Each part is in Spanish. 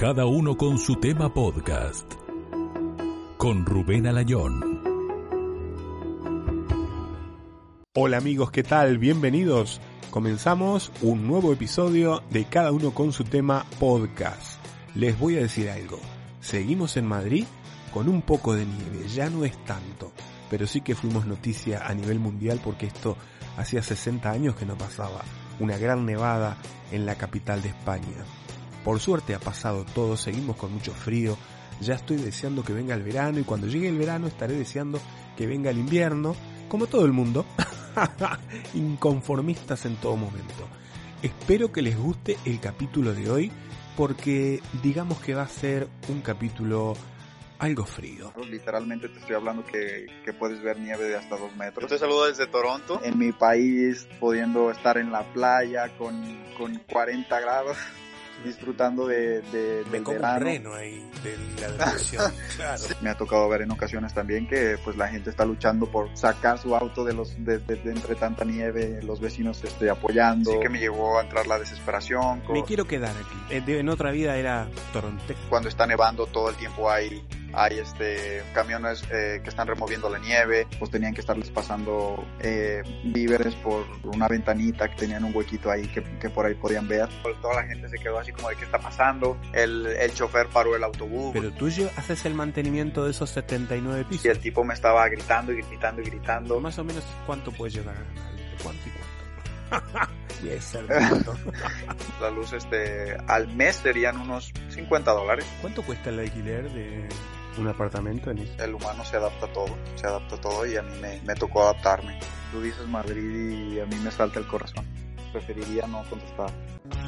Cada uno con su tema podcast. Con Rubén Alayón. Hola amigos, ¿qué tal? Bienvenidos. Comenzamos un nuevo episodio de Cada uno con su tema podcast. Les voy a decir algo. Seguimos en Madrid con un poco de nieve, ya no es tanto, pero sí que fuimos noticia a nivel mundial porque esto hacía 60 años que no pasaba. Una gran nevada en la capital de España. Por suerte ha pasado todo, seguimos con mucho frío, ya estoy deseando que venga el verano y cuando llegue el verano estaré deseando que venga el invierno, como todo el mundo, inconformistas en todo momento. Espero que les guste el capítulo de hoy porque digamos que va a ser un capítulo algo frío. Literalmente te estoy hablando que, que puedes ver nieve de hasta dos metros. Te saludo desde Toronto. En mi país, pudiendo estar en la playa con, con 40 grados disfrutando de, de Me del un verano. ahí de la depresión. claro. Me ha tocado ver en ocasiones también que pues la gente está luchando por sacar su auto de los de, de- de entre tanta nieve, los vecinos este, apoyando. Sí que me llevó a entrar la desesperación. Me con- quiero quedar aquí. Eh, En otra vida era Toronto. Cuando está nevando todo el tiempo hay, hay este, camiones eh, que están removiendo la nieve. pues tenían que estarles pasando eh, víveres por una ventanita que tenían un huequito ahí que, que por ahí podían ver. Toda la gente se quedó así como de qué está pasando. El, el chofer paró el autobús. Pero tú haces el mantenimiento de esos 79 y pisos. el tipo me estaba gritando y gritando y gritando. Más o menos cuánto puedes llegar a ganar. ¿De cuánto y cuánto? Tanto. La luz este, al mes serían unos 50 dólares. ¿Cuánto cuesta el alquiler de un apartamento en eso? El humano se adapta a todo, se adapta a todo y a mí me, me tocó adaptarme. Tú dices Madrid y a mí me salta el corazón. Preferiría no contestar.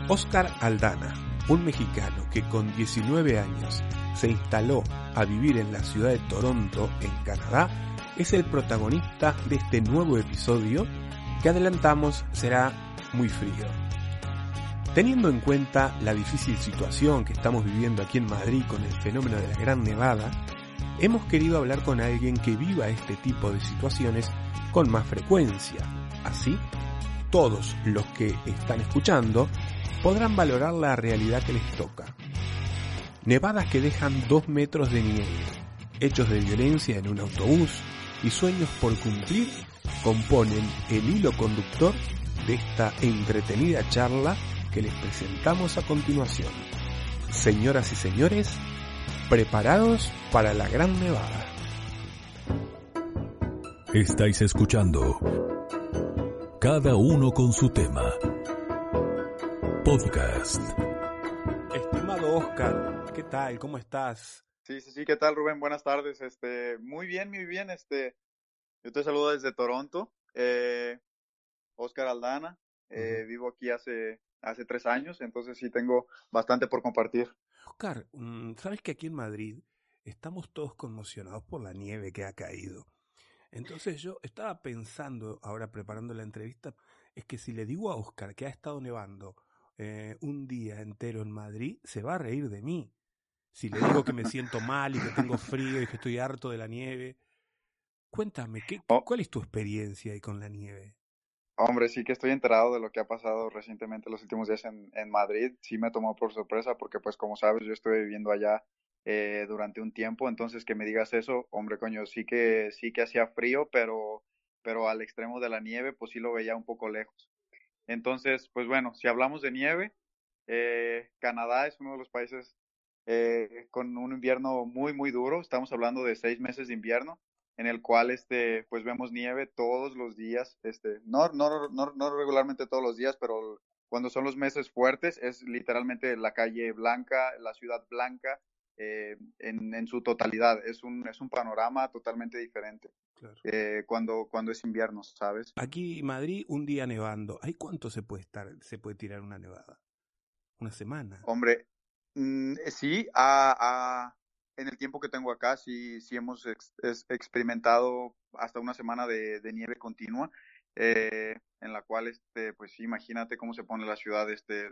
Oscar Aldana, un mexicano que con 19 años se instaló a vivir en la ciudad de Toronto, en Canadá, es el protagonista de este nuevo episodio que adelantamos será muy frío. Teniendo en cuenta la difícil situación que estamos viviendo aquí en Madrid con el fenómeno de la Gran Nevada, hemos querido hablar con alguien que viva este tipo de situaciones con más frecuencia. Así, todos los que están escuchando podrán valorar la realidad que les toca. Nevadas que dejan dos metros de nieve, hechos de violencia en un autobús y sueños por cumplir componen el hilo conductor de esta entretenida charla que les presentamos a continuación. Señoras y señores, preparados para la gran nevada. Estáis escuchando Cada uno con su tema. Podcast. Estimado Oscar, ¿qué tal? ¿Cómo estás? Sí, sí, sí, ¿qué tal Rubén? Buenas tardes. Este, muy bien, muy bien. Este, yo te saludo desde Toronto. Eh, Oscar Aldana. Eh, Vivo aquí hace, hace tres años, entonces sí tengo bastante por compartir. Oscar, mm, sabes que aquí en Madrid estamos todos conmocionados por la nieve que ha caído. Entonces yo estaba pensando, ahora preparando la entrevista, es que si le digo a Oscar que ha estado nevando eh, un día entero en Madrid, se va a reír de mí. Si le digo que me siento mal y que tengo frío y que estoy harto de la nieve. Cuéntame, ¿qué, Oh. ¿cuál es tu experiencia ahí con la nieve? Hombre, sí que estoy enterado de lo que ha pasado recientemente los últimos días en, Madrid. Sí me tomó por sorpresa porque, pues, como sabes, yo estuve viviendo allá eh, durante un tiempo. Entonces, que me digas eso, hombre, coño, sí que sí que hacía frío, pero, pero al extremo de la nieve, pues sí lo veía un poco lejos. Entonces, pues bueno, si hablamos de nieve, eh, Canadá es uno de los países eh, con un invierno muy, muy duro. Estamos hablando de seis meses de invierno en el cual este pues vemos nieve todos los días este no no no no regularmente todos los días pero cuando son los meses fuertes es literalmente la calle blanca la ciudad blanca eh, en, en, su totalidad es un es un panorama totalmente diferente claro. eh, cuando cuando es invierno sabes aquí Madrid un día nevando ¿hay cuánto se puede estar se puede tirar una nevada una semana. Hombre, mm, sí, a, en el tiempo que tengo acá, sí, sí hemos experimentado hasta una semana de, nieve continua, eh, en la cual, este, pues imagínate cómo se pone la ciudad, este,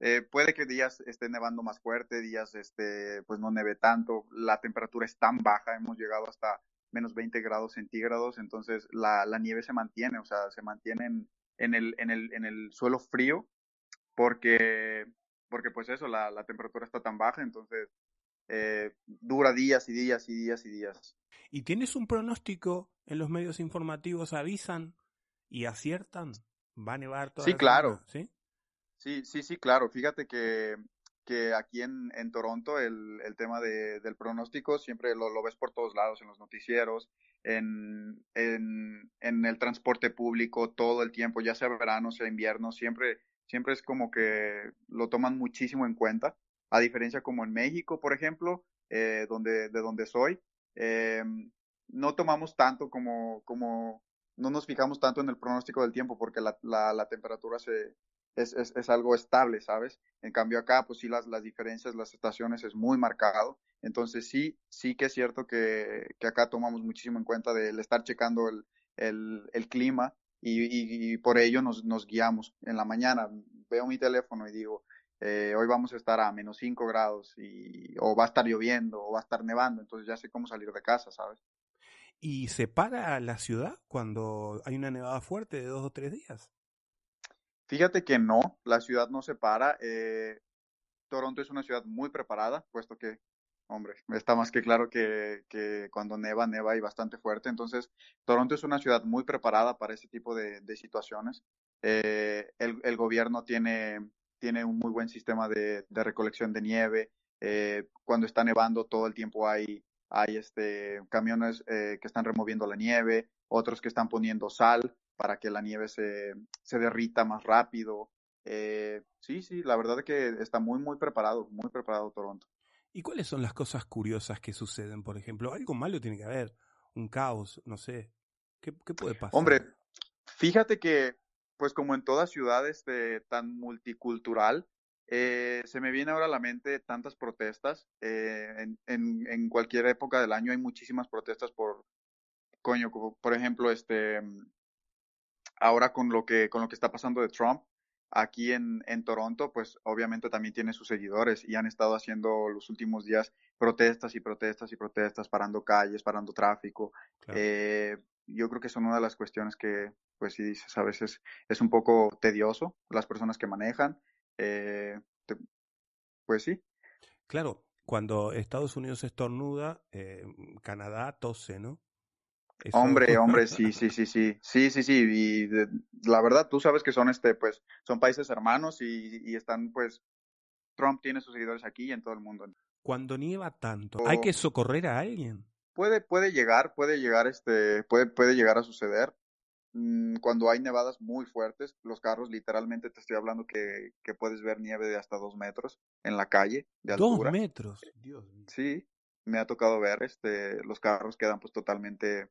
eh, puede que días esté nevando más fuerte, días, este, pues no neve tanto, la temperatura es tan baja, hemos llegado hasta menos 20 grados centígrados, entonces la, la nieve se mantiene, o sea, se mantiene en, en, el, en, el, en el suelo frío, porque, porque pues eso, la, la temperatura está tan baja, entonces eh, dura días y días y días y días. ¿Y tienes un pronóstico en los medios informativos? ¿Avisan y aciertan? ¿Va a nevar toda Sí, claro. ¿Sí? sí, sí, sí, claro. Fíjate que, que aquí en, en Toronto el, el tema de, del pronóstico siempre lo, lo, ves por todos lados, en los noticieros, en, en, en el transporte público, todo el tiempo, ya sea verano, sea invierno, siempre, siempre es como que lo toman muchísimo en cuenta a diferencia como en México, por ejemplo, eh, donde, de donde soy, eh, no tomamos tanto como, como, no nos fijamos tanto en el pronóstico del tiempo porque la, la, la temperatura se, es, es, es, algo estable, ¿sabes? En cambio acá, pues sí, las, las diferencias, las estaciones es muy marcado. Entonces sí, sí que es cierto que, que acá tomamos muchísimo en cuenta del estar checando el, el, el clima y, y, y, por ello nos, nos guiamos. En la mañana veo mi teléfono y digo, eh, hoy vamos a estar a menos 5 grados y, o va a estar lloviendo o va a estar nevando, entonces ya sé cómo salir de casa, ¿sabes? ¿Y se para la ciudad cuando hay una nevada fuerte de dos o tres días? Fíjate que no, la ciudad no se para. Eh, Toronto es una ciudad muy preparada, puesto que, hombre, está más que claro que, que, cuando neva, neva y bastante fuerte. Entonces, Toronto es una ciudad muy preparada para ese tipo de, de situaciones. Eh, el, el, gobierno tiene tiene un muy buen sistema de, de recolección de nieve. Eh, cuando está nevando todo el tiempo hay, hay este, camiones eh, que están removiendo la nieve, otros que están poniendo sal para que la nieve se, se derrita más rápido. Eh, sí, sí, la verdad es que está muy, muy preparado, muy preparado Toronto. ¿Y cuáles son las cosas curiosas que suceden, por ejemplo? Algo malo tiene que haber, un caos, no sé. ¿Qué, qué puede pasar? Hombre, fíjate que pues como en toda ciudad este, tan multicultural, eh, se me viene ahora a la mente tantas protestas. Eh, en, en, en, cualquier época del año hay muchísimas protestas por, coño, por ejemplo, este, ahora con lo que, con lo que está pasando de Trump, aquí en, en Toronto, pues obviamente también tiene sus seguidores y han estado haciendo los últimos días protestas y protestas y protestas, parando calles, parando tráfico. Claro. Eh, yo creo que son una de las cuestiones que, pues si dices, a veces es un poco tedioso las personas que manejan. Eh, te, pues sí. Claro, cuando Estados Unidos estornuda, eh, Canadá tose, ¿no? Eso... Hombre, hombre, sí, sí, sí, sí, sí, sí, sí, y de, la verdad tú sabes que son este, pues, son países hermanos y, y, están, pues, Trump tiene sus seguidores aquí y en todo el mundo. Cuando nieva tanto, ¿hay que socorrer a alguien? Puede, puede llegar, puede llegar, este, puede, puede llegar a suceder. Mm, cuando hay nevadas muy fuertes, los carros literalmente te estoy hablando que, que puedes ver nieve de hasta dos metros en la calle de altura. Dos metros, Dios mío. Sí, me ha tocado ver, este, los carros quedan pues totalmente,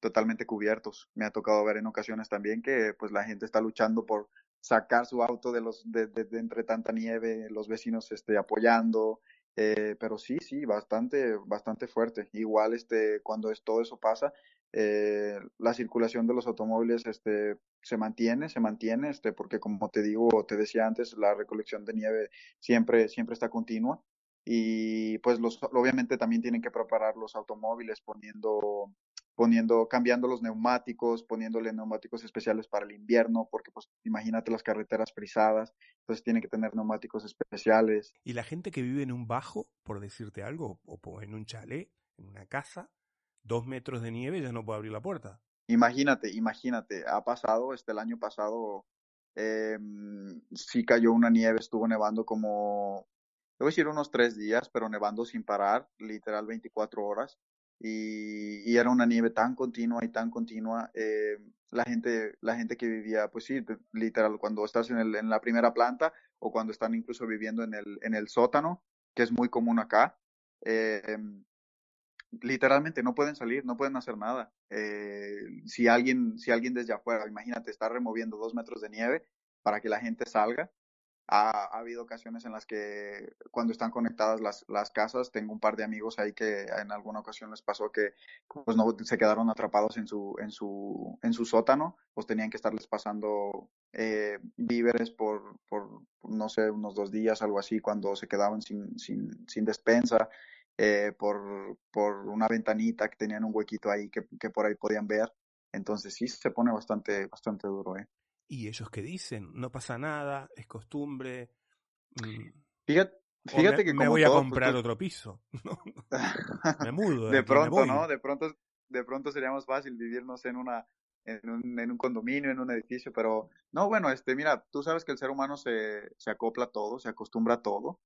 totalmente cubiertos. Me ha tocado ver en ocasiones también que pues la gente está luchando por sacar su auto de los, de, de, de entre tanta nieve, los vecinos este, apoyando, eh, pero sí, sí, bastante, bastante fuerte. Igual, este, cuando es, todo eso pasa, eh, la circulación de los automóviles, este, se mantiene, se mantiene, este, porque como te digo, te decía antes, la recolección de nieve siempre, siempre está continua. Y pues los, obviamente también tienen que preparar los automóviles poniendo poniendo, cambiando los neumáticos, poniéndole neumáticos especiales para el invierno, porque pues imagínate las carreteras frisadas, entonces tiene que tener neumáticos especiales. Y la gente que vive en un bajo, por decirte algo, o en un chalet, en una casa, dos metros de nieve ya no puede abrir la puerta. Imagínate, imagínate, ha pasado, este el año pasado eh, sí cayó una nieve, estuvo nevando como, debo decir unos tres días, pero nevando sin parar, literal 24 horas y, era una nieve tan continua y tan continua. Eh, la gente, la gente que vivía, pues sí, literal, cuando estás en, el, en la primera planta o cuando están incluso viviendo en el, en el sótano, que es muy común acá, eh, literalmente no pueden salir, no pueden hacer nada. Eh, si alguien, si alguien desde afuera, imagínate, está removiendo dos metros de nieve para que la gente salga, ha, habido ocasiones en las que cuando están conectadas las, las, casas, tengo un par de amigos ahí que en alguna ocasión les pasó que pues no se quedaron atrapados en su, en su, en su sótano, pues tenían que estarles pasando eh, víveres por, por, no sé, unos dos días, algo así, cuando se quedaban sin, sin, sin despensa. Eh, por, por una ventanita que tenían un huequito ahí que, que por ahí podían ver. Entonces sí se pone bastante, bastante duro, ¿eh? ¿Y ellos qué dicen? No pasa nada, es costumbre. Mm. Fíjate, fíjate que me voy a comprar otro piso. me mudo. De, pronto, ¿no? De pronto, de pronto sería más fácil vivirnos en una en un, en un condominio, en un edificio, pero no, bueno, este, mira, tú sabes que el ser humano se, se acopla a todo, se acostumbra a todo.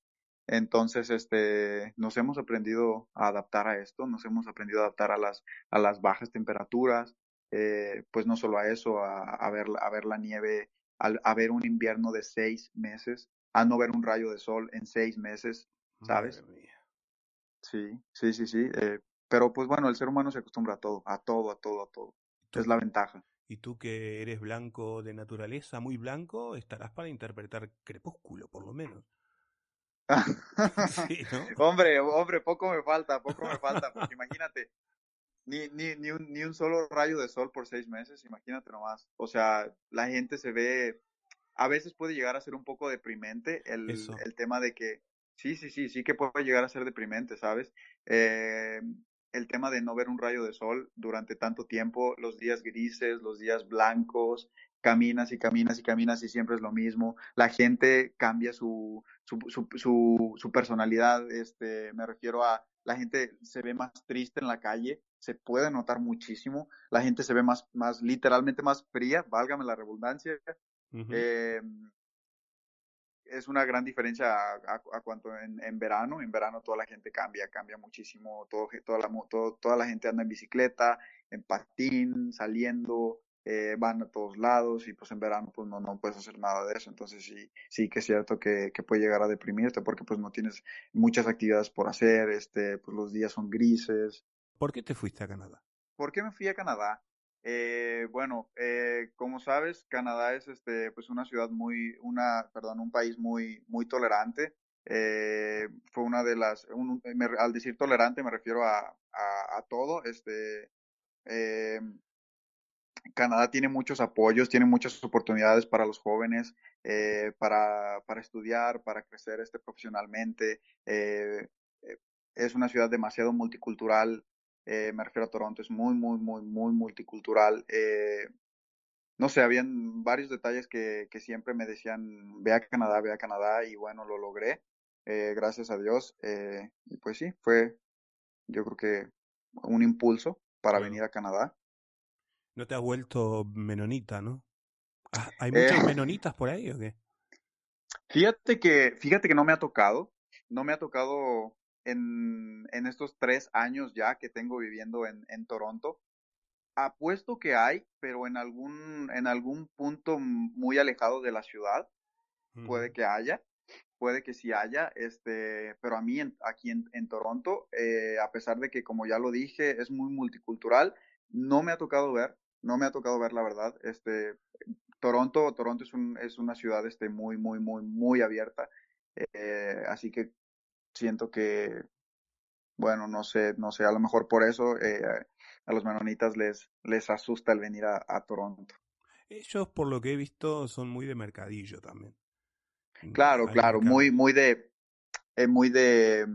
Entonces, este, nos hemos aprendido a adaptar a esto, nos hemos aprendido a adaptar a las, a las bajas temperaturas, eh, pues no solo a eso, a, ver, a ver la nieve, a, ver un invierno de seis meses, a no ver un rayo de sol en seis meses, ¿sabes? Sí, sí, sí, sí. Eh, pero pues bueno, el ser humano se acostumbra a todo, a todo, a todo, a todo. Es la ventaja. Y tú que eres blanco de naturaleza, muy blanco, estarás para interpretar Crepúsculo, por lo menos. sí, ¿no? Hombre, hombre, poco me falta, poco me falta, porque imagínate, ni, ni, ni, un, ni un solo rayo de sol por seis meses, imagínate nomás. O sea, la gente se ve, a veces puede llegar a ser un poco deprimente el, el tema de que, sí, sí, sí, sí que puede llegar a ser deprimente, ¿sabes? Eh, el tema de no ver un rayo de sol durante tanto tiempo, los días grises, los días blancos, caminas y caminas y caminas y siempre es lo mismo. La gente cambia su, su, su, su, su personalidad, este, me refiero a la gente se ve más triste en la calle, se puede notar muchísimo, la gente se ve más, más literalmente más fría, válgame la redundancia. eh, es una gran diferencia a, a, cuanto en, en, verano. En verano toda la gente cambia, cambia muchísimo. Todo, toda, la, todo, toda la gente anda en bicicleta, en patín, saliendo, eh, van a todos lados y pues en verano pues no, no puedes hacer nada de eso. Entonces sí, sí que es cierto que, que puede llegar a deprimirte porque pues no tienes muchas actividades por hacer, este, pues los días son grises. ¿Por qué te fuiste a Canadá? ¿Por qué me fui a Canadá? Eh, bueno, eh, como sabes, Canadá es este, pues una ciudad muy, una, perdón, un país muy, muy tolerante. Eh, fue una de las, un, me, al decir tolerante me refiero a, a, a todo. Este, eh, Canadá tiene muchos apoyos, tiene muchas oportunidades para los jóvenes, eh, para, para estudiar, para crecer este, profesionalmente. Eh, eh, es una ciudad demasiado multicultural, eh, me refiero a Toronto, es muy, muy, muy, muy multicultural. Eh, no sé, habían varios detalles que, que siempre me decían, ve a Canadá, ve a Canadá, y bueno, lo logré, gracias a Dios. Y pues sí, fue, yo creo que un impulso para venir a Canadá. No te has vuelto menonita, ¿no? ¿Hay muchos eh, menonitas por ahí o qué? Fíjate que, fíjate que no me ha tocado, no me ha tocado en, en estos tres años ya que tengo viviendo en, en Toronto. Apuesto que hay, pero en algún, en algún punto muy alejado de la ciudad, puede que haya, puede que sí haya, este, pero a mí en, aquí en, en Toronto, eh, a pesar de que como ya lo dije, es muy multicultural, no me ha tocado ver, no me ha tocado ver la verdad, este, Toronto, Toronto es, un, es una ciudad este, muy, muy, muy, muy abierta, eh, así que siento que, bueno, no sé, no sé, a lo mejor por eso eh, a los menonitas les, les asusta el venir a, a, Toronto. Ellos, por lo que he visto, son muy de mercadillo también. Claro, Hay claro, muy, muy de, eh, muy de,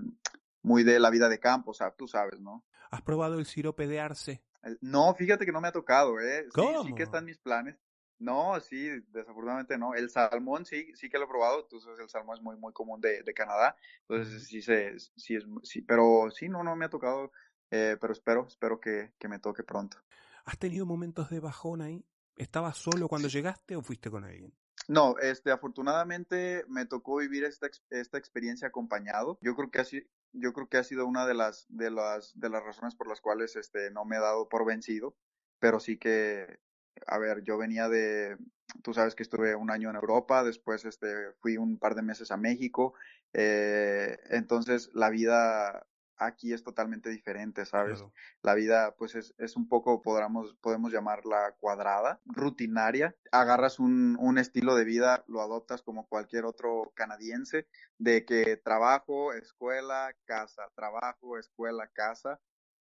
muy de la vida de campo, o sea, tú sabes, ¿no? ¿Has probado el sirope de arce? No, fíjate que no me ha tocado, ¿eh? ¿Cómo? Sí, sí que están mis planes. No, sí, desafortunadamente no. El salmón sí, sí que lo he probado. Entonces el salmón es muy, muy común de, de Canadá. Entonces sí se, sí es, sí, pero sí, no, no me ha tocado. Eh, pero espero, espero que, que me toque pronto. ¿Has tenido momentos de bajón ahí? ¿Estabas solo cuando llegaste o fuiste con alguien? No, este, afortunadamente me tocó vivir esta, esta experiencia acompañado. Yo creo que así, yo creo que ha sido una de las, de las, de las razones por las cuales, este, no me he dado por vencido, pero sí que, a ver, yo venía de, tú sabes que estuve un año en Europa, después, este, fui un par de meses a México, eh, entonces la vida, aquí es totalmente diferente, ¿sabes? La vida, pues, es, es, un poco, podamos, podemos llamarla cuadrada, rutinaria. Agarras un, un, estilo de vida, lo adoptas como cualquier otro canadiense, de que trabajo, escuela, casa, trabajo, escuela, casa,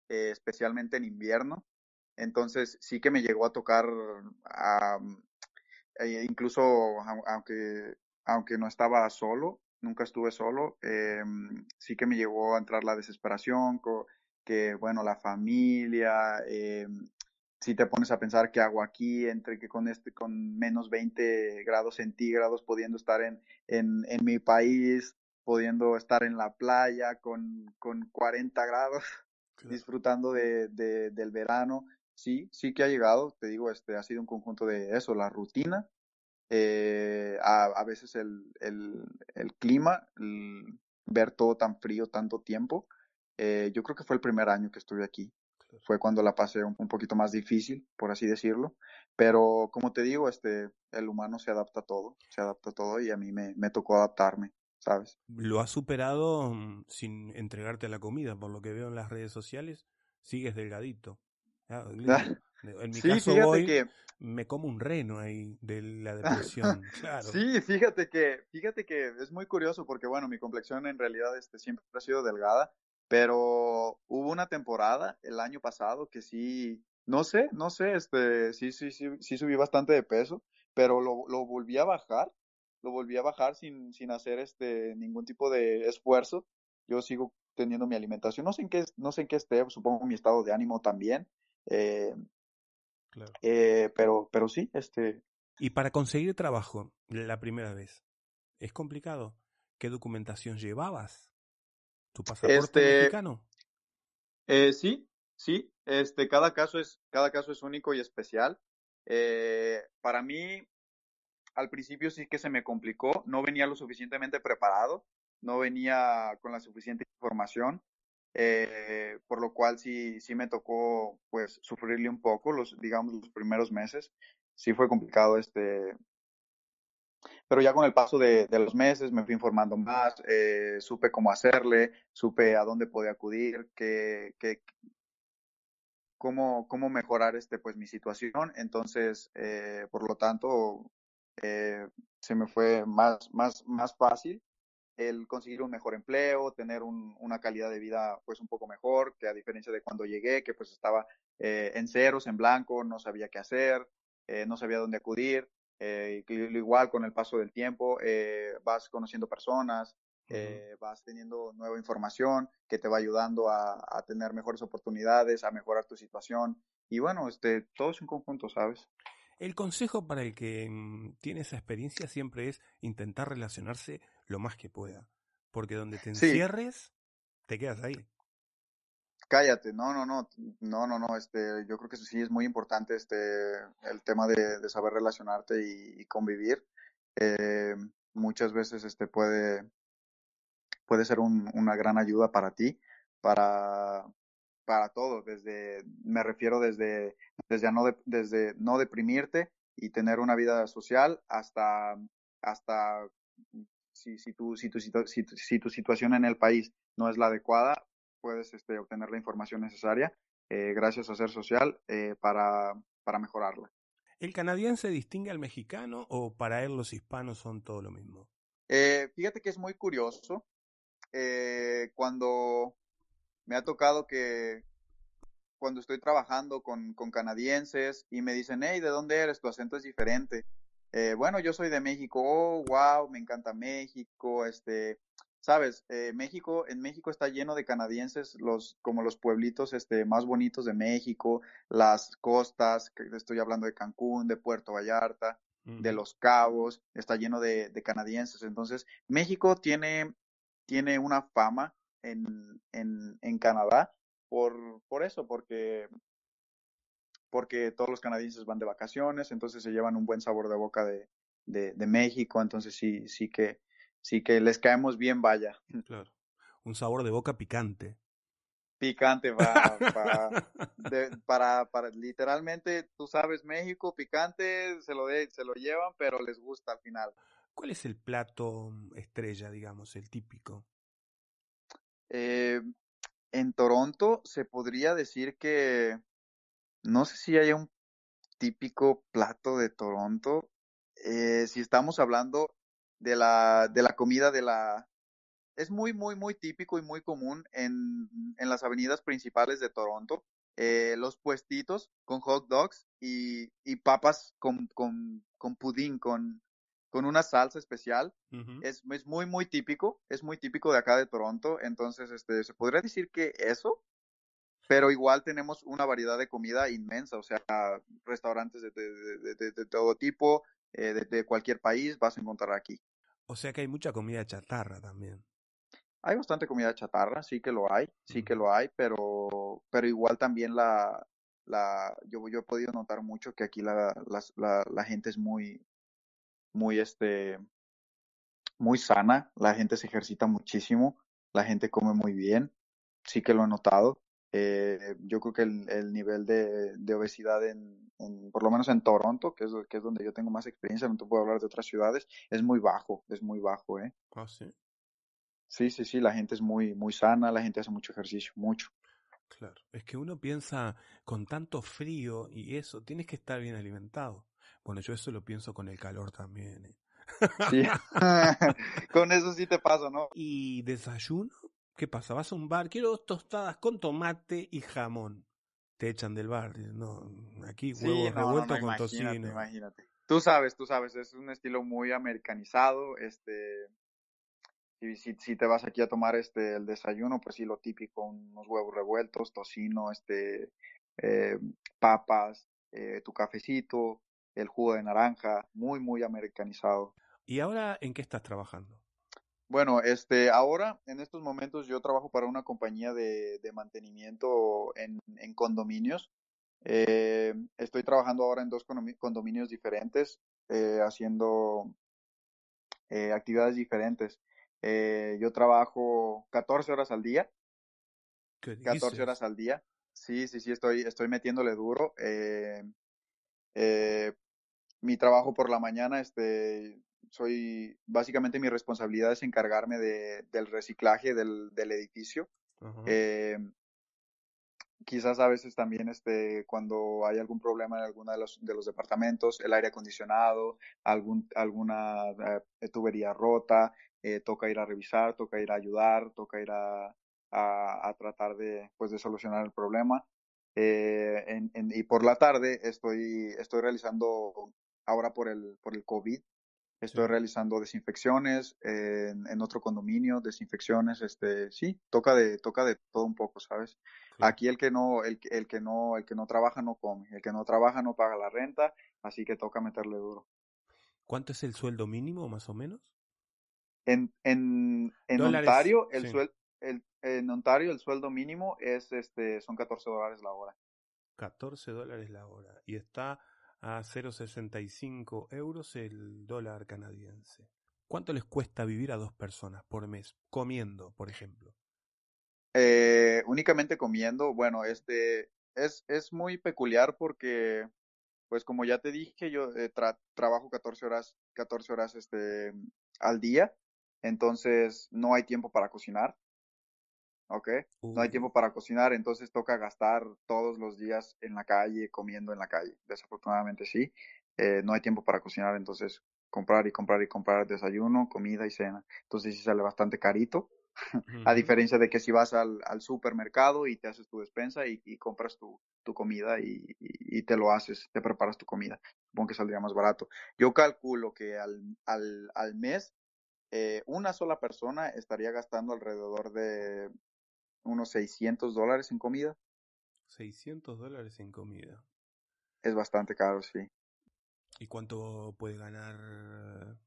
eh, especialmente en invierno. Entonces, sí que me llegó a tocar, eh, incluso aunque, aunque no estaba solo, nunca estuve solo, eh, sí que me llegó a entrar la desesperación, que bueno, la familia, eh, si te pones a pensar qué hago aquí, entre que con este, con menos 20 grados centígrados, pudiendo estar en, en, en mi país, pudiendo estar en la playa con, con 40 grados, disfrutando de, de, del verano. Sí, sí que ha llegado, te digo, este ha sido un conjunto de eso, la rutina, eh, a, veces el, el, el clima, ver todo tan frío tanto tiempo. Eh, yo creo que fue el primer año que estuve aquí. Fue cuando la pasé un, poquito más difícil, por así decirlo. Pero como te digo, este, el humano se adapta a todo, se adapta a todo y a mí me, me tocó adaptarme, ¿sabes? Lo has superado mm, sin entregarte la comida, por lo que veo en las redes sociales, sigues delgadito. Ah, en mi caso hoy que... me como un reno ahí de la depresión, claro. Sí, fíjate que, fíjate que es muy curioso porque bueno, mi complexión en realidad este, siempre ha sido delgada, pero hubo una temporada el año pasado que sí, no sé, no sé, este, sí, sí, sí, sí subí bastante de peso, pero lo, lo volví a bajar, lo volví a bajar sin, sin hacer este, ningún tipo de esfuerzo. Yo sigo teniendo mi alimentación, no sé en qué, no sé en qué esté, supongo mi estado de ánimo también, eh, eh, pero, pero sí, este. Y para conseguir trabajo la primera vez, ¿es complicado? ¿Qué documentación llevabas? ¿Tu pasaporte este, mexicano? Eh, sí, sí. Este, cada caso es, cada caso es único y especial. Eh, para mí, al principio sí que se me complicó. No venía lo suficientemente preparado. No venía con la suficiente información. Eh, por lo cual sí, sí me tocó pues sufrirle un poco los, digamos, los primeros meses. Sí fue complicado este, pero ya con el paso de, de los meses me fui informando más, eh, supe cómo hacerle, supe a dónde podía acudir, qué, qué, cómo, cómo mejorar este, pues, mi situación. Entonces, eh, por lo tanto, eh, se me fue más, más, más fácil el conseguir un mejor empleo, tener un, una calidad de vida pues un poco mejor, que a diferencia de cuando llegué, que pues estaba eh, en ceros, en blanco, no sabía qué hacer, eh, no sabía dónde acudir. Eh, igual con el paso del tiempo eh, vas conociendo personas, eh, vas teniendo nueva información que te va ayudando a, a, tener mejores oportunidades, a mejorar tu situación. Y bueno, este, todo es un conjunto, ¿sabes? El consejo para el que mm, tiene esa experiencia siempre es intentar relacionarse lo más que pueda. Porque donde te encierres, te quedas ahí. Cállate, no, no, no, no, no, no, este, yo creo que sí es muy importante este, el tema de, de saber relacionarte y, y convivir. Eh, muchas veces este puede, puede ser un, una gran ayuda para ti, para, para todo, desde, me refiero desde, desde no, de, desde no deprimirte y tener una vida social hasta, hasta si, si, tu, si, tu, si, tu, si tu situación en el país no es la adecuada, puedes este, obtener la información necesaria eh, gracias a ser social eh, para, para mejorarla. ¿El canadiense distingue al mexicano o para él los hispanos son todo lo mismo? Eh, fíjate que es muy curioso. Eh, cuando me ha tocado que cuando estoy trabajando con, con canadienses y me dicen, hey, ¿de dónde eres? Tu acento es diferente. Eh, bueno, yo soy de México, oh, wow, me encanta México, este, sabes, eh, México, en México está lleno de canadienses, los, como los pueblitos, este, más bonitos de México, las costas, que estoy hablando de Cancún, de Puerto Vallarta, de Los Cabos, está lleno de, de, canadienses. Entonces, México tiene, tiene una fama en, en, en Canadá por, por eso, porque porque todos los canadienses van de vacaciones, entonces se llevan un buen sabor de boca de, de, de México, entonces sí, sí que, sí que les caemos bien, vaya. Claro. Un sabor de boca picante. Picante, va, va de, para, para, literalmente, tú sabes, México, picante, se lo, de, se lo llevan, pero les gusta al final. ¿Cuál es el plato estrella, digamos, el típico? Eh, en Toronto se podría decir que no sé si hay un típico plato de Toronto. Eh, si estamos hablando de la, de la comida de la... Es muy, muy, muy típico y muy común en, en las avenidas principales de Toronto. Eh, los puestitos con hot dogs y, y papas con, con, con pudín, con, con una salsa especial. es, es, muy, muy típico, es muy típico de acá de Toronto. Entonces, este, se podría decir que eso, pero igual tenemos una variedad de comida inmensa, o sea, restaurantes de, de, de, de todo tipo, eh, de, cualquier país vas a encontrar aquí. O sea que hay mucha comida chatarra también. Hay bastante comida chatarra, sí que lo hay, sí que lo hay, pero, pero igual también la, la, yo, yo he podido notar mucho que aquí la, la, la gente es muy, muy, este, muy sana, la gente se ejercita muchísimo, la gente come muy bien, sí que lo he notado. Eh, yo creo que el, el nivel de, de obesidad en, en, por lo menos en Toronto, que es, que es donde yo tengo más experiencia, no te puedo hablar de otras ciudades, es muy bajo, es muy bajo, ¿eh? Ah, sí. Sí, sí, sí, la gente es muy, muy sana, la gente hace mucho ejercicio, mucho. Claro, es que uno piensa con tanto frío y eso, tienes que estar bien alimentado. Bueno, yo eso lo pienso con el calor también. ¿eh? Sí, con eso sí te pasa, ¿no? ¿Y desayuno? ¿Qué pasa? Vas a un bar, quiero dos tostadas con tomate y jamón. Te echan del bar, no, aquí huevos revueltos con tocino. Imagínate. Tú sabes, tú sabes, es un estilo muy americanizado, este, si, si, si, te vas aquí a tomar este el desayuno, pues sí, lo típico, unos huevos revueltos, tocino, este, eh, papas, eh, tu cafecito, el jugo de naranja, muy, muy americanizado. ¿Y ahora en qué estás trabajando? Bueno, este, ahora, en estos momentos, yo trabajo para una compañía de, de mantenimiento en, en condominios. Eh, estoy trabajando ahora en dos condominios diferentes, eh, haciendo eh, actividades diferentes. Yo trabajo 14 horas al día. ¿Qué 14 horas al día. Sí, sí, sí, estoy, estoy metiéndole duro. Eh, eh, mi trabajo por la mañana, este, soy, básicamente mi responsabilidad es encargarme de, del reciclaje del, del edificio. Eh, quizás a veces también este, cuando hay algún problema en alguno de los, de los departamentos, el aire acondicionado, algún, alguna eh, tubería rota, eh, toca ir a revisar, toca ir a ayudar, toca ir a, a, a tratar de, pues, de solucionar el problema. Eh, en, en, y por la tarde estoy, estoy realizando, ahora por el, por el COVID, estoy sí. realizando desinfecciones en, en, otro condominio, desinfecciones, este, sí, toca de, toca de todo un poco, ¿sabes? Sí. Aquí el que no, el, el que no, el que no trabaja no come, el que no trabaja no paga la renta, así que toca meterle duro. ¿Cuánto es el sueldo mínimo, más o menos? En, en, en Ontario, el sí. sueldo, el, en Ontario el sueldo mínimo es este son 14 dólares la hora. 14 dólares la hora y está a 0,65 euros el dólar canadiense. ¿Cuánto les cuesta vivir a dos personas por mes comiendo, por ejemplo? Eh, únicamente comiendo, bueno, este es, es muy peculiar porque, pues como ya te dije, yo eh, tra trabajo 14 horas, 14 horas este, al día, entonces no hay tiempo para cocinar. ¿Ok? Uh. No hay tiempo para cocinar, entonces toca gastar todos los días en la calle, comiendo en la calle. Desafortunadamente sí, eh, no hay tiempo para cocinar, entonces comprar y comprar y comprar desayuno, comida y cena. Entonces sí sale bastante carito, uh -huh. a diferencia de que si vas al, al supermercado y te haces tu despensa y, y compras tu, tu comida y, y, y, te lo haces, te preparas tu comida. Supongo que saldría más barato. Yo calculo que al, al, al mes eh, una sola persona estaría gastando alrededor de unos 600 dólares en comida. 600 dólares en comida. Es bastante caro, sí. ¿Y cuánto puede ganar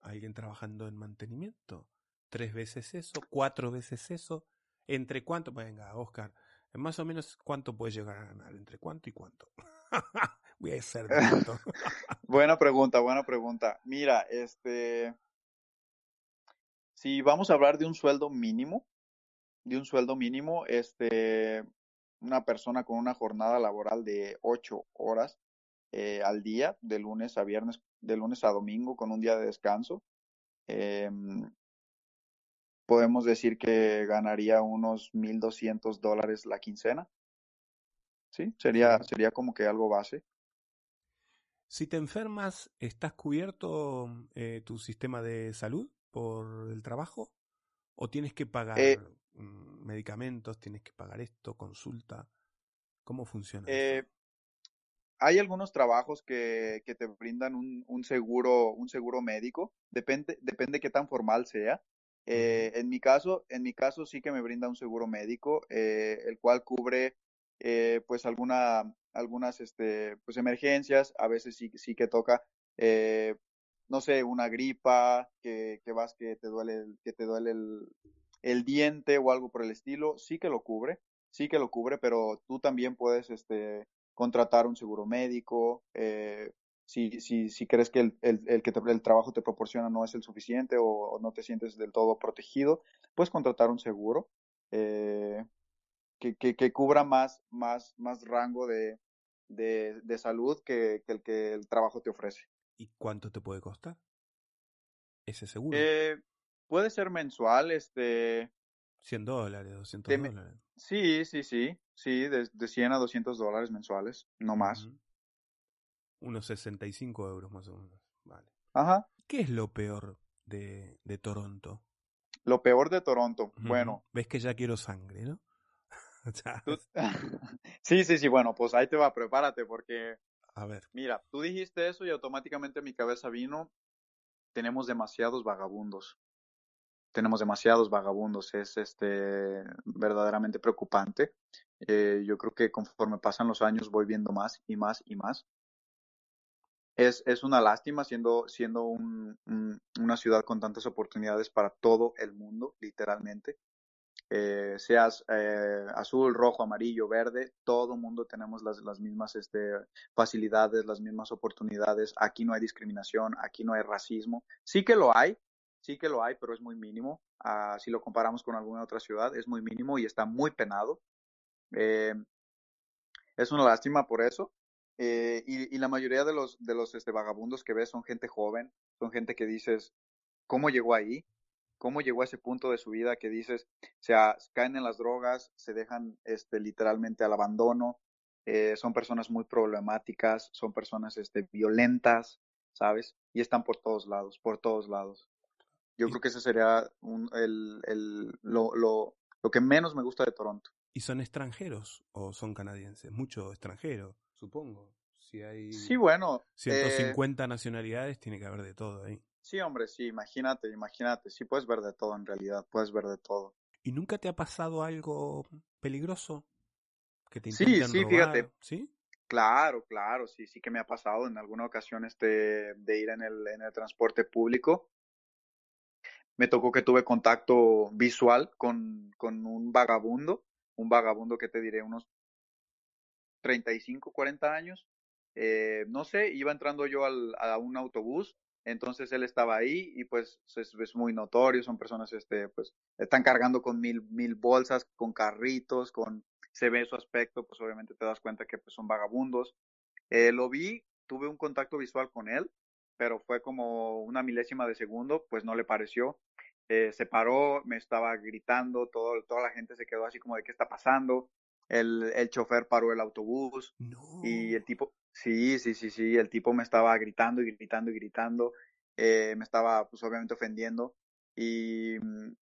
alguien trabajando en mantenimiento? ¿Tres veces eso? ¿Cuatro veces eso? ¿Entre cuánto? Venga, Oscar, más o menos cuánto puede llegar a ganar, entre cuánto y cuánto. Voy a ser buena pregunta, buena pregunta. Mira, este, si vamos a hablar de un sueldo mínimo, de un sueldo mínimo, este, una persona con una jornada laboral de ocho horas eh, al día, de lunes a viernes, de lunes a domingo, con un día de descanso, eh, podemos decir que ganaría unos 1.200 dólares la quincena. Sí, sería, sería como que algo base. Si te enfermas, ¿estás cubierto eh, tu sistema de salud por el trabajo? ¿O tienes que pagar Eh, mm, medicamentos, tienes que pagar esto, consulta? ¿Cómo funciona Eh, eso? hay algunos trabajos que, que te brindan un, un seguro, un seguro médico, depende, depende qué tan formal sea. Eh, en mi caso, en mi caso sí que me brinda un seguro médico, eh, el cual cubre eh, pues alguna, algunas este, pues emergencias, a veces sí, sí que toca, no sé, una gripa, que, que vas que te duele, el- que te duele el, el diente o algo por el estilo, sí que lo cubre, sí que lo cubre, pero tú también puedes este, contratar un seguro médico, eh, si, si, si crees que el, el, el que te- el trabajo te proporciona no es el suficiente o, no te sientes del todo protegido, puedes contratar un seguro eh, que, que, cubra más, más, más rango de, de, de salud que el que el trabajo te ofrece. ¿Y cuánto te puede costar ese seguro? Eh, puede ser mensual, este, 100 dólares, 200 de me- dólares. sí, sí, sí, sí, de, de 100 a 200 dólares mensuales, no más. Ujú. Unos 65 euros más o menos. Vale. Ajá. ¿Qué es lo peor de, de Toronto? Lo peor de Toronto, bueno, Ves que ya quiero sangre, ¿no? Sí, sí, sí, bueno, pues ahí te va, prepárate porque, Mira, tú dijiste eso y automáticamente mi cabeza vino, tenemos demasiados vagabundos. Tenemos demasiados vagabundos, es este verdaderamente preocupante. Eh, yo creo que conforme pasan los años voy viendo más y más y más. Es, es una lástima siendo, siendo un- una ciudad con tantas oportunidades para todo el mundo, literalmente. Eh, seas eh, azul, rojo, amarillo, verde, todo mundo tenemos las, las mismas este, facilidades, las mismas oportunidades. Aquí no hay discriminación, aquí no hay racismo. Sí que lo hay, sí que lo hay, pero es muy mínimo. Ah, si lo comparamos con alguna otra ciudad, es muy mínimo y está muy penado. Eh, es una lástima por eso. Eh, y, y la mayoría de los, de los este, vagabundos que ves son gente joven, son gente que dices, ¿cómo llegó ahí? ¿Cómo llegó a ese punto de su vida que dices, o sea, caen en las drogas, se dejan este, literalmente al abandono, eh, son personas muy problemáticas, son personas este, violentas, ¿sabes? Y están por todos lados, por todos lados. Yo Y- creo que ese sería un, el, el, lo, lo, lo que menos me gusta de Toronto. ¿Y son extranjeros o son canadienses? Mucho extranjero, supongo. Si hay Sí, bueno. eh, 150 nacionalidades, tiene que haber de todo ahí. Sí, hombre, sí, imagínate, imagínate. Sí, puedes ver de todo en realidad, puedes ver de todo. ¿Y nunca te ha pasado algo peligroso? Que te Sí, sí, robar, fíjate. ¿Sí? Claro, claro, sí, sí que me ha pasado en alguna ocasión este, de ir en el, en el transporte público. Me tocó que tuve contacto visual con, con un vagabundo, un vagabundo que te diré unos 35, 40 años. Eh, no sé, iba entrando yo al, a un autobús, entonces él estaba ahí y pues es, es muy notorio, son personas, este, pues están cargando con mil, mil bolsas, con carritos, con, se ve su aspecto, pues obviamente te das cuenta que pues, son vagabundos. Eh, lo vi, tuve un contacto visual con él, pero fue como una milésima de segundo, pues no le pareció. Eh, se paró, me estaba gritando, todo, toda la gente se quedó así como de qué está pasando. El, el chofer paró el autobús No. y el tipo, sí, sí, sí, sí, el tipo me estaba gritando y gritando y gritando, eh, me estaba pues obviamente ofendiendo y,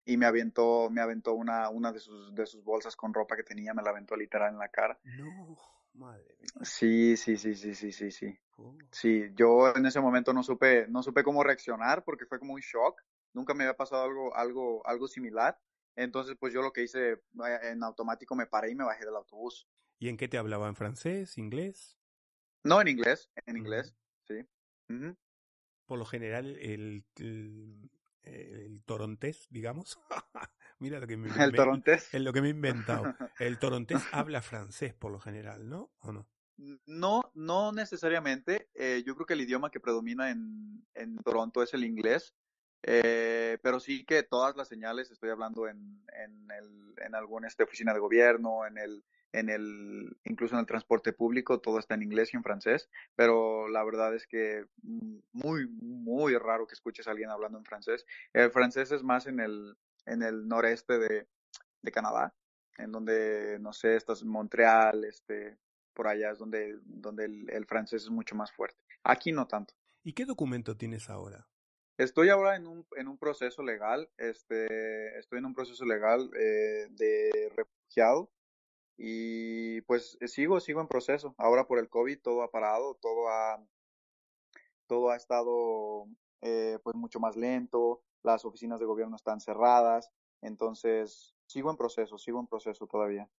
y me aventó, me aventó una, una de sus, de sus bolsas con ropa que tenía, me la aventó literal en la cara. No, madre mía. Sí, sí, sí, sí, sí, sí, sí. Oh. Sí, yo en ese momento no supe, no supe cómo reaccionar porque fue como un shock. Nunca me había pasado algo, algo, algo similar. Entonces, pues yo lo que hice eh, en automático me paré y me bajé del autobús. ¿Y en qué te hablaba? ¿En francés? ¿Inglés? No en inglés, en inglés, sí. Por lo general, el, el, el torontés, digamos. Mira lo que me, El me- torontés. es lo que me he inventado. El torontés habla francés por lo general, ¿no? ¿O no? No, no necesariamente. Eh, yo creo que el idioma que predomina en, en Toronto es el inglés. Eh, pero sí que todas las señales, estoy hablando en, en, el, en alguna este, oficina de gobierno, en el, en el, incluso en el transporte público, todo está en inglés y en francés. Pero la verdad es que mm, muy, muy raro que escuches a alguien hablando en francés. El francés es más en el, en el noreste de, de Canadá, en donde, no sé, estás en Montreal, este, por allá es donde, donde el, el, francés es mucho más fuerte. Aquí no tanto. ¿Y qué documento tienes ahora? Estoy ahora en un, en un proceso legal, este, estoy en un proceso legal eh, de refugiado y pues sigo, sigo en proceso. Ahora por el COVID todo ha parado, todo ha, todo ha estado eh, pues mucho más lento, las oficinas de gobierno están cerradas, entonces sigo en proceso, sigo en proceso todavía.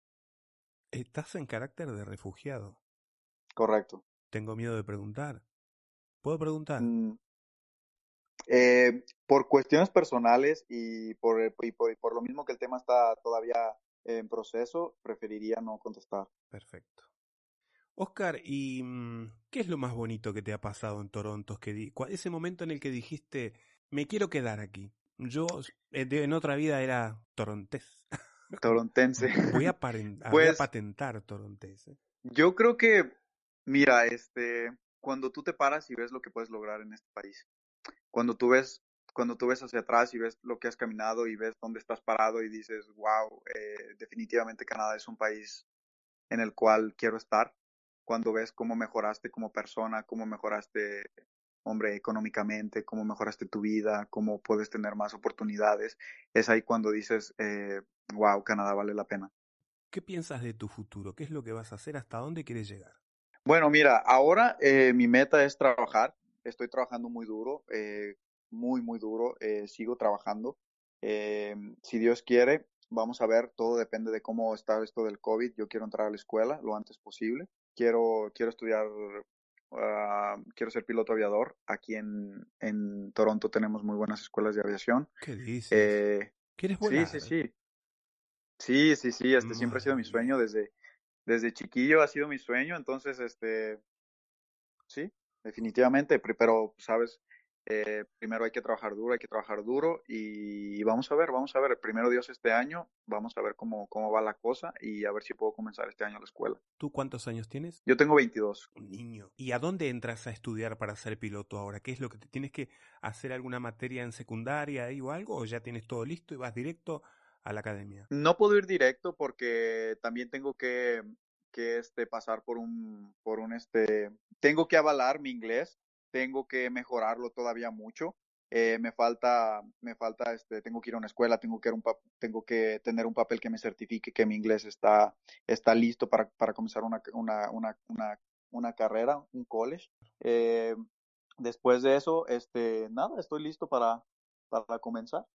Estás en carácter de refugiado. Correcto. Tengo miedo de preguntar. ¿Puedo preguntar? Mm, eh, por cuestiones personales y por, y por, y por lo mismo que el tema está todavía en proceso, preferiría no contestar. Perfecto. Oscar, ¿y mm, qué es lo más bonito que te ha pasado en Toronto? Que ese momento en el que dijiste, me quiero quedar aquí. Yo eh, en otra vida era torontés. Torontense. Voy a, pues, patentar torontés. ¿eh? Yo creo que, mira, este, cuando tú te paras y ves lo que puedes lograr en este país, cuando tú ves, cuando tú ves hacia atrás y ves lo que has caminado y ves dónde estás parado y dices, wow, eh, definitivamente Canadá es un país en el cual quiero estar. Cuando ves cómo mejoraste como persona, cómo mejoraste hombre, económicamente, cómo mejoraste tu vida, cómo puedes tener más oportunidades, es ahí cuando dices, eh, wow, Canadá vale la pena. ¿Qué piensas de tu futuro? ¿Qué es lo que vas a hacer? ¿Hasta dónde quieres llegar? Bueno, mira, ahora eh, mi meta es trabajar. Estoy trabajando muy duro, eh, muy, muy duro. Eh, sigo trabajando. Eh, si Dios quiere, vamos a ver, todo depende de cómo está esto del COVID. Yo quiero entrar a la escuela lo antes posible. Quiero, quiero estudiar Uh, quiero ser piloto aviador. Aquí en, en Toronto tenemos muy buenas escuelas de aviación. ¿Qué dices? Eh, ¿Quieres volar? Sí, sí, sí. Sí, sí, sí. Este siempre ha sido mi sueño desde, desde chiquillo ha sido mi sueño. Entonces, este, sí, definitivamente. Pero, sabes, eh, primero hay que trabajar duro, hay que trabajar duro y vamos a ver, vamos a ver, primero Dios este año, vamos a ver cómo, cómo va la cosa y a ver si puedo comenzar este año la escuela. ¿Tú cuántos años tienes? Yo tengo 22. Un niño. ¿Y a dónde entras a estudiar para ser piloto ahora? ¿Qué es lo que te tienes que hacer alguna materia en secundaria o algo o ya tienes todo listo y vas directo a la academia? No puedo ir directo porque también tengo que que este pasar por un por un este tengo que avalar mi inglés tengo que mejorarlo todavía mucho. Eh, me falta, me falta, este, tengo que ir a una escuela, tengo que, un tengo que tener un papel que me certifique que mi inglés está, está listo para, para comenzar una, una, una, una, una carrera, un college. Eh, después de eso, este, nada, estoy listo para, para comenzar.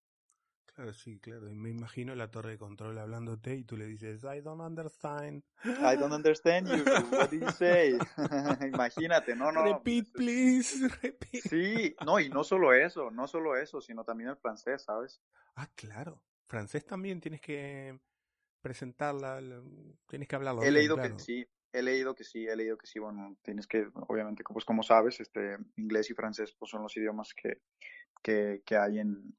Claro, sí, claro. Y me imagino la torre de control hablándote y tú le dices, I don't understand. I don't understand you. What did you say? Imagínate, no, no. Repeat, please. Repeat. Sí, no, y no solo eso, no solo eso, sino también el francés, ¿sabes? Ah, claro. Francés también tienes que presentarla, tienes que hablarlo. He leído que sí, he leído que sí, he leído que sí, bueno, tienes que, obviamente, pues como sabes, este, inglés y francés pues son los idiomas que, que, que hay en,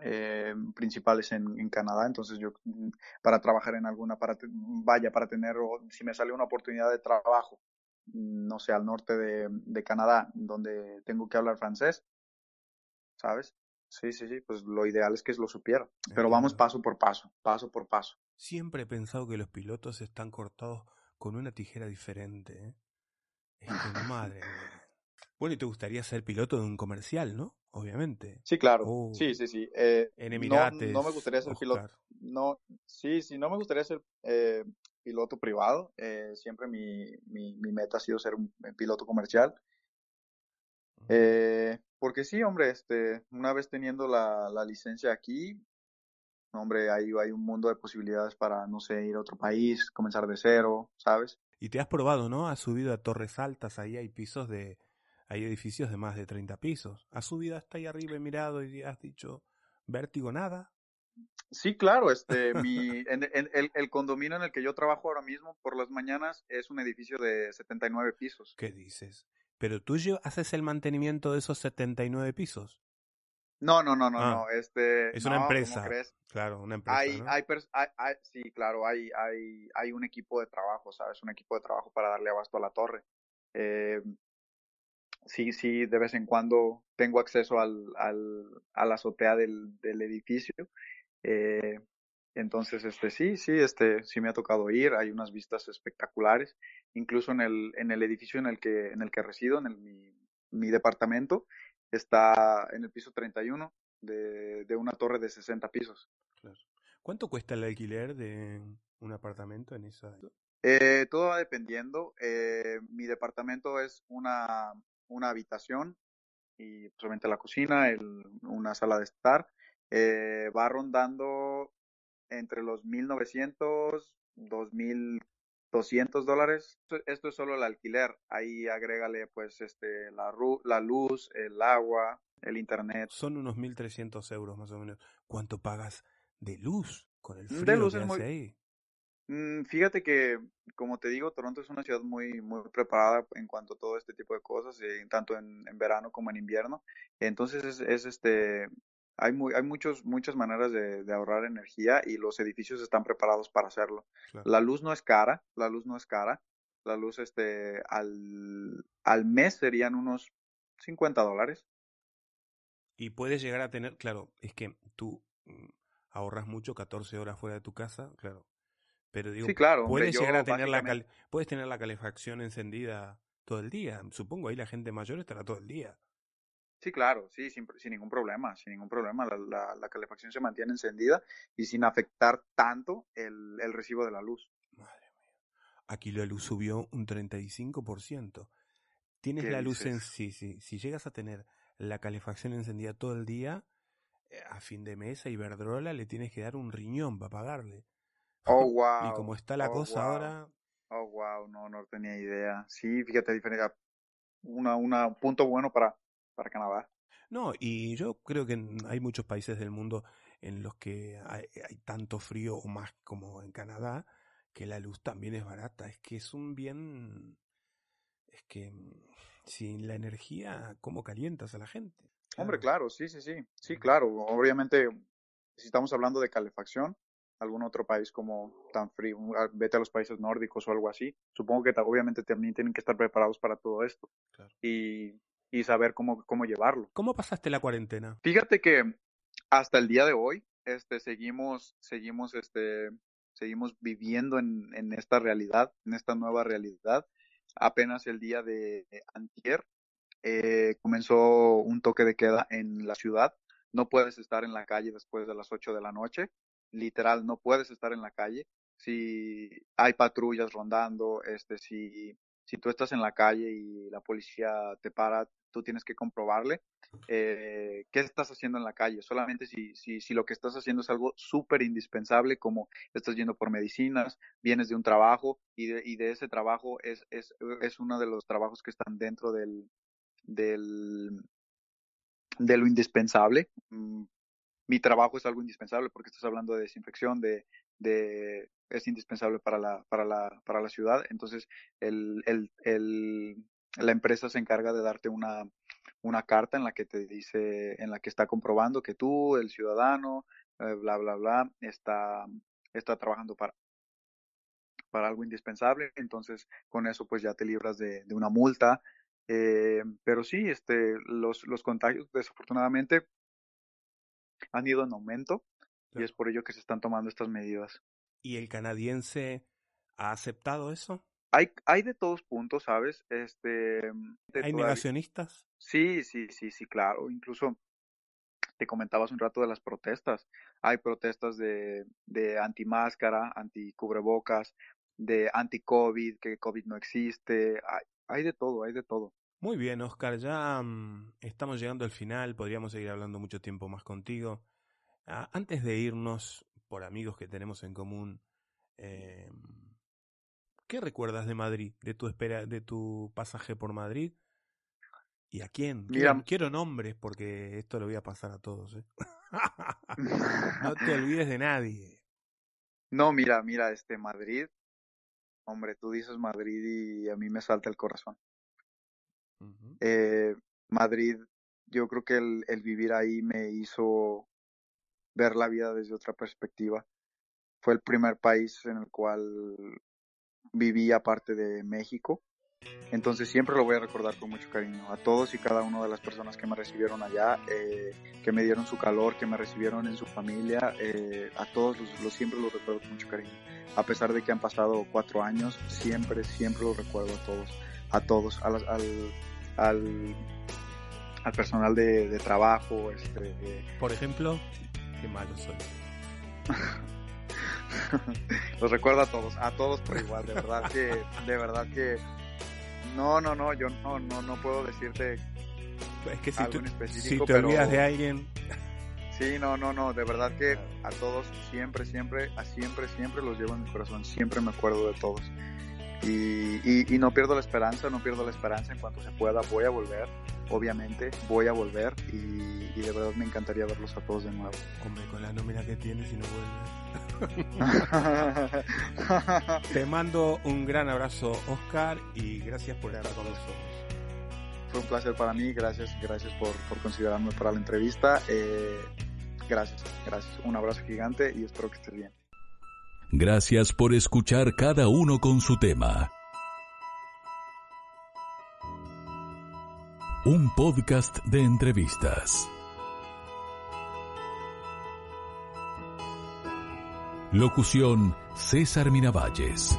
eh, principales en, en, Canadá. Entonces yo, mm, para trabajar en alguna, para, vaya, para tener, si me sale una oportunidad de trabajo, mm, no sé, al norte de, de Canadá, donde tengo que hablar francés, ¿sabes? Sí, sí, sí, pues lo ideal es que lo supiera. Pero vamos paso por paso, paso por paso. Siempre he pensado que los pilotos están cortados con una tijera diferente. ¿eh? Es que madre. Bueno, y te gustaría ser piloto de un comercial, ¿no? Obviamente. Sí, claro. Oh. sí, sí, sí. Eh, en Emirates. No, me gustaría ser piloto. No, sí, sí, no me gustaría ser eh, piloto privado. Eh, siempre mi, mi, mi, meta ha sido ser un piloto comercial. Eh, porque sí, hombre, este, una vez teniendo la, la licencia aquí, hombre, hay, hay un mundo de posibilidades para, no sé, ir a otro país, comenzar de cero, ¿sabes? Y te has probado, ¿no? Has subido a torres altas, ahí hay pisos de hay edificios de más de 30 pisos. ¿Has subido hasta ahí arriba y mirado y has dicho, vértigo nada? Sí, claro, este, mi, en, el, el, condominio en el que yo trabajo ahora mismo por las mañanas es un edificio de 79 pisos. ¿Qué dices? ¿Pero tú haces el mantenimiento de esos 79 pisos? No, no, no, no, ah, no. Este, es una empresa. Claro, una empresa. Hay, hay, hay, sí, claro, hay, hay, hay un equipo de trabajo, ¿sabes? Un equipo de trabajo para darle abasto a la torre. Eh, sí, sí, de vez en cuando tengo acceso al, al, a la azotea del, del edificio Eh, entonces, este, sí, sí, este, sí me ha tocado ir. Hay unas vistas espectaculares. Incluso en el, en el edificio en el que, en el que resido, en el, mi, mi departamento, está en el piso 31 de, de una torre de 60 pisos. Claro. ¿Cuánto cuesta el alquiler de un apartamento en esa? Eh, todo va dependiendo. Eh, mi departamento es una, una habitación y solamente la cocina, el, una sala de estar. Eh, va rondando entre los 1900, 2200 dólares. Esto es solo el alquiler. Ahí agrégale pues este la, la luz, el agua, el internet. Son unos 1300 euros más o menos. ¿Cuánto pagas de luz con el frío de luz que es muy... ahí? Mm, fíjate que, como te digo, Toronto es una ciudad muy, muy preparada en cuanto a todo este tipo de cosas, eh, tanto en, en, verano como en invierno. Entonces es, es este, hay, muy, hay muchos, muchas maneras de, de, ahorrar energía y los edificios están preparados para hacerlo. Claro. La luz no es cara, la luz no es cara. La luz este, al, al mes serían unos 50 dólares. Y puedes llegar a tener, claro, es que tú mm, ahorras mucho 14 horas fuera de tu casa, claro. Pero digo, sí, claro, puedes llegar a tener la puedes tener la calefacción encendida todo el día. Supongo ahí la gente mayor estará todo el día. Sí, claro, sí, sin, sin ningún problema, sin ningún problema. La, la, la, calefacción se mantiene encendida y sin afectar tanto el, el recibo de la luz. Madre mía. Aquí la luz subió un 35%. Tienes la luz en sí, sí. Si llegas a tener la calefacción encendida todo el día, eh, a fin de mes a Iberdrola le tienes que dar un riñón para pagarle. Oh, wow. y como está la oh, cosa wow. ahora. Oh, wow, no, no tenía idea. Sí, fíjate, diferencia. Una, una punto bueno para, para Canadá. No, y yo creo que hay muchos países del mundo en los que hay, hay, tanto frío o más como en Canadá, que la luz también es barata. Es que es un bien. Es que sin la energía, ¿cómo calientas a la gente? Claro. Hombre, claro, sí, sí, sí. Sí, claro. Obviamente, si estamos hablando de calefacción, algún otro país como tan frío, vete a los países nórdicos o algo así. Supongo que obviamente también tienen que estar preparados para todo esto claro. y, y, saber cómo, cómo llevarlo. ¿Cómo pasaste la cuarentena? Fíjate que hasta el día de hoy este, seguimos, seguimos, este, seguimos viviendo en, en esta realidad, en esta nueva realidad. Apenas el día de antier eh, comenzó un toque de queda en la ciudad. No puedes estar en la calle después de las 8 de la noche literal no puedes estar en la calle. Si hay patrullas rondando, este, si, si tú estás en la calle y la policía te para, tú tienes que comprobarle eh, qué estás haciendo en la calle. Solamente si, si, si lo que estás haciendo es algo súper indispensable, como estás yendo por medicinas, vienes de un trabajo y de, y de ese trabajo es, es, es uno de los trabajos que están dentro del, del, de lo indispensable. Mi trabajo es algo indispensable porque estás hablando de desinfección, de, de es indispensable para la, para la, para la ciudad. Entonces, el, el, la empresa se encarga de darte una, una carta en la que te dice, en la que está comprobando que tú, el ciudadano, eh, bla, bla, bla, está, está trabajando para, para algo indispensable. Entonces, con eso, pues ya te libras de, de una multa. Eh, pero sí, este, los, los contagios, desafortunadamente, han ido en aumento claro. y es por ello que se están tomando estas medidas. ¿Y el canadiense ha aceptado eso? Hay, hay de todos puntos, ¿sabes? Este, ¿Hay negacionistas? Sí, sí, sí, sí, claro. Incluso te comentabas un rato de las protestas. Hay protestas de, de anti-máscara, anti-cubrebocas, de anti-COVID, que COVID no existe. Hay, hay de todo, hay de todo. Muy bien, Oscar, ya um, estamos llegando al final, podríamos seguir hablando mucho tiempo más contigo. Uh, antes de irnos, por amigos que tenemos en común, eh, ¿qué recuerdas de Madrid, de tu espera, de tu pasaje por Madrid? ¿Y a quién? Quiero, quiero nombres porque esto lo voy a pasar a todos. ¿eh? no te olvides de nadie. No, mira, mira, este Madrid, hombre, tú dices Madrid y a mí me salta el corazón. Eh, Madrid, yo creo que el, vivir ahí me hizo ver la vida desde otra perspectiva. Fue el primer país en el cual viví aparte de México. Entonces siempre lo voy a recordar con mucho cariño. A todos y cada una de las personas que me recibieron allá, eh, que me dieron su calor, que me recibieron en su familia, eh, a todos los, siempre los recuerdo con mucho cariño. A pesar de que han pasado cuatro años, siempre, siempre los recuerdo a todos. A todos, al, al, al, personal de, trabajo. Este, Por ejemplo, qué malo soy. los recuerdo a todos, a todos por igual, de verdad que, de verdad que no, no, no, yo no, no, no puedo decirte es que si, tú, si te olvidas de alguien. Sí, no, no, no, de verdad que a todos siempre, siempre, a siempre, siempre los llevo en mi corazón, siempre me acuerdo de todos. Y, y, no pierdo la esperanza, no pierdo la esperanza en cuanto se pueda, voy a volver, obviamente, voy a volver y, y de verdad me encantaría verlos a todos de nuevo. Hombre, con la nómina que tienes y no vuelves. Te mando un gran abrazo, Oscar, y gracias por estar con nosotros. Fue un placer para mí, gracias, gracias por, por considerarme para la entrevista. Eh, gracias, gracias. Un abrazo gigante y espero que estés bien. Gracias por escuchar cada uno con su tema. Un podcast de entrevistas. Locución César Miravalles.